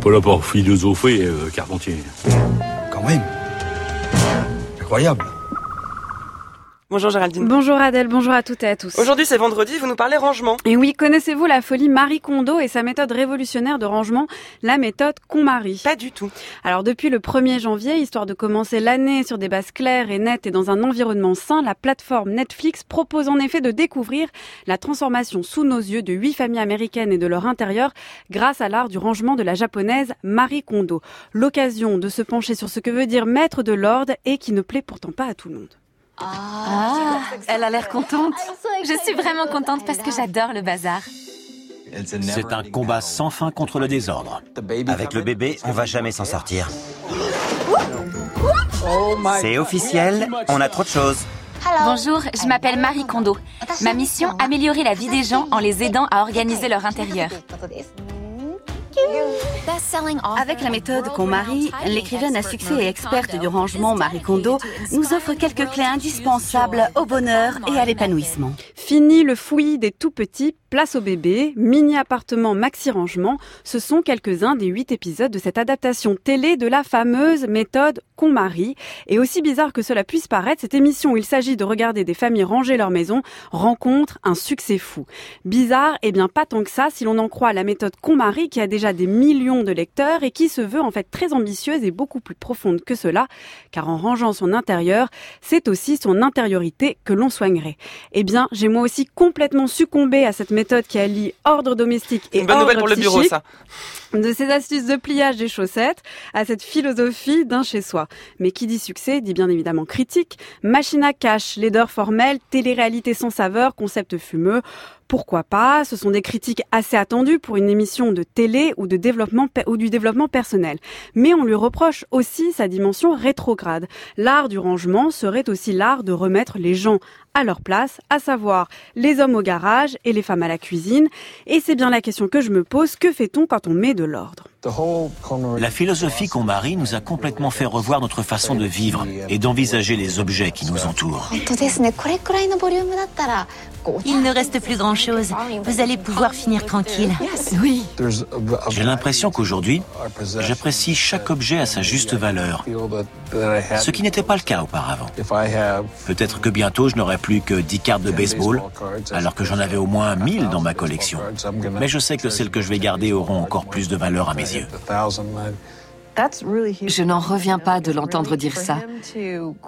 pas là pour philosopher, euh, Carpentier. Quand même. Incroyable. Bonjour Géraldine. Bonjour Adèle, bonjour à toutes et à tous. Aujourd'hui c'est vendredi, vous nous parlez rangement. Et oui, connaissez-vous la folie Marie Kondo et sa méthode révolutionnaire de rangement, la méthode KonMari Pas du tout. Alors depuis le 1er janvier, histoire de commencer l'année sur des bases claires et nettes et dans un environnement sain, la plateforme Netflix propose en effet de découvrir la transformation sous nos yeux de huit familles américaines et de leur intérieur grâce à l'art du rangement de la japonaise Marie Kondo. L'occasion de se pencher sur ce que veut dire mettre de l'ordre et qui ne plaît pourtant pas à tout le monde. Ah, elle a l'air contente. Je suis vraiment contente parce que j'adore le bazar. C'est un combat sans fin contre le désordre. Avec le bébé, on va jamais s'en sortir. C'est officiel, on a trop de choses. Bonjour, je m'appelle Marie Kondo. Ma mission, améliorer la vie des gens en les aidant à organiser leur intérieur. Avec la méthode KonMari, l'écrivaine à succès et experte du rangement Marie Kondo nous offre quelques clés indispensables au bonheur et à l'épanouissement. Fini le fouillis des tout petits, place au bébé, mini appartement maxi rangement, ce sont quelques-uns des huit épisodes de cette adaptation télé de la fameuse méthode KonMari. Et aussi bizarre que cela puisse paraître, cette émission où il s'agit de regarder des familles ranger leur maison rencontre un succès fou. Bizarre, eh bien pas tant que ça si l'on en croit la méthode KonMari qui a déjà des millions de lecteurs et qui se veut en fait très ambitieuse et beaucoup plus profonde que cela, car en rangeant son intérieur, c'est aussi son intériorité que l'on soignerait. Eh bien, j'ai moi aussi complètement succombé à cette méthode qui allie ordre domestique et Une ordre nouvelle pour le bureau psychique, ça. de ces astuces de pliage des chaussettes à cette philosophie d'un chez-soi. Mais qui dit succès dit bien évidemment critique. Machine à cash, laideur formelle, télé-réalité sans saveur, concept fumeux. Pourquoi pas Ce sont des critiques assez attendues pour une émission de télé ou de du développement personnel. Mais on lui reproche aussi sa dimension rétrograde. L'art du rangement serait aussi l'art de remettre les gens à leur place, à savoir les hommes au garage et les femmes à la cuisine. Et c'est bien la question que je me pose, que fait-on quand on met de l'ordre? La philosophie qu'on marie nous a complètement fait revoir notre façon de vivre et d'envisager les objets qui nous entourent. Il ne reste plus grand-chose. Vous allez pouvoir finir tranquille. Oui. J'ai l'impression qu'aujourd'hui, j'apprécie chaque objet à sa juste valeur, ce qui n'était pas le cas auparavant. Peut-être que bientôt je n'aurai plus que 10 cartes de baseball, alors que j'en avais au moins 1000 dans ma collection. Mais je sais que celles que je vais garder auront encore plus de valeur à mes yeux. Je n'en reviens pas de l'entendre dire ça.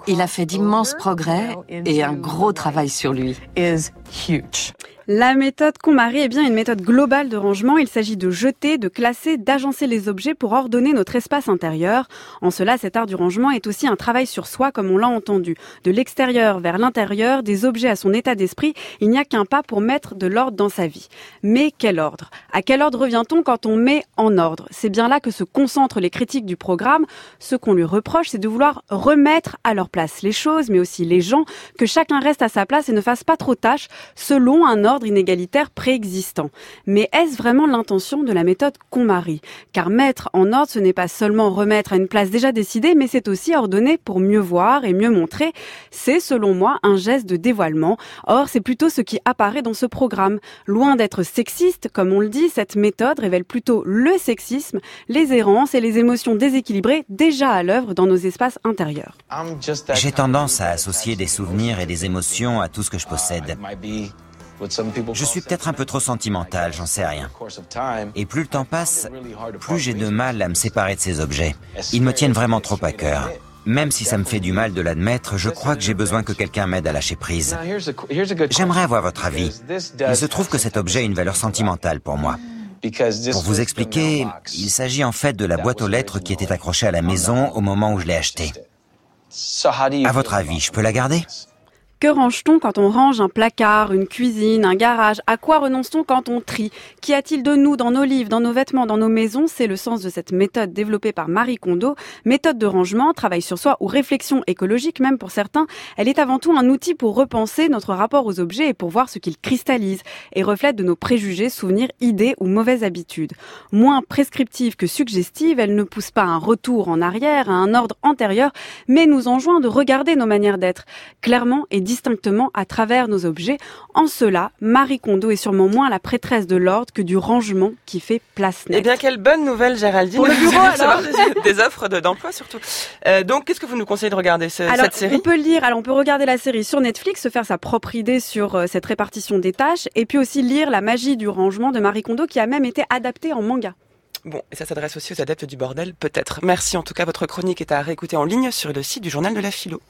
Il a fait d'immenses progrès et un gros travail sur lui. La méthode KonMari est bien une méthode globale de rangement. Il s'agit de jeter, de classer, d'agencer les objets pour ordonner notre espace intérieur. En cela, cet art du rangement est aussi un travail sur soi, comme on l'a entendu. De l'extérieur vers l'intérieur, des objets à son état d'esprit, il n'y a qu'un pas pour mettre de l'ordre dans sa vie. Mais quel ordre? À quel ordre revient-on quand on met en ordre? C'est bien là que se concentrent les critiques du programme. Ce qu'on lui reproche, c'est de vouloir remettre à leur place les choses, mais aussi les gens, que chacun reste à sa place et ne fasse pas trop tâche selon un ordre inégalitaire préexistant. Mais est-ce vraiment l'intention de la méthode KonMari Car mettre en ordre, ce n'est pas seulement remettre à une place déjà décidée, mais c'est aussi ordonner pour mieux voir et mieux montrer. C'est, selon moi, un geste de dévoilement. Or, c'est plutôt ce qui apparaît dans ce programme. Loin d'être sexiste, comme on le dit, cette méthode révèle plutôt le sexisme, les errances et les émotions déséquilibrées déjà à l'œuvre dans nos espaces intérieurs. J'ai tendance à associer des souvenirs et des émotions à tout ce que je possède. Je suis peut-être un peu trop sentimental, j'en sais rien. Et plus le temps passe, plus j'ai de mal à me séparer de ces objets. Ils me tiennent vraiment trop à cœur. Même si ça me fait du mal de l'admettre, je crois que j'ai besoin que quelqu'un m'aide à lâcher prise. J'aimerais avoir votre avis. Il se trouve que cet objet a une valeur sentimentale pour moi. Pour vous expliquer, il s'agit en fait de la boîte aux lettres qui était accrochée à la maison au moment où je l'ai achetée. À votre avis, je peux la garder? Que range-t-on quand on range un placard, une cuisine, un garage? À quoi renonce-t-on quand on trie? Qu'y a-t-il de nous dans nos livres, dans nos vêtements, dans nos maisons? C'est le sens de cette méthode développée par Marie Kondo. Méthode de rangement, travail sur soi ou réflexion écologique même pour certains. Elle est avant tout un outil pour repenser notre rapport aux objets et pour voir ce qu'ils cristallisent et reflètent de nos préjugés, souvenirs, idées ou mauvaises habitudes. Moins prescriptive que suggestive, elle ne pousse pas à un retour en arrière, à un ordre antérieur, mais nous enjoint de regarder nos manières d'être clairement et distinctement à travers nos objets. En cela, Marie Kondo est sûrement moins la prêtresse de l'ordre que du rangement qui fait place nette. Eh bien, quelle bonne nouvelle, Géraldine. Pour le bureau, alors. Des, offres d'emploi, surtout. Euh, donc, qu'est-ce que vous nous conseillez de regarder ce, alors, cette série On peut lire, alors on peut regarder la série sur Netflix, se faire sa propre idée sur euh, cette répartition des tâches, et puis aussi lire La magie du rangement de Marie Kondo, qui a même été adaptée en manga. Bon, et ça s'adresse aussi aux adeptes du bordel, peut-être. Merci en tout cas, votre chronique est à réécouter en ligne sur le site du journal de la philo.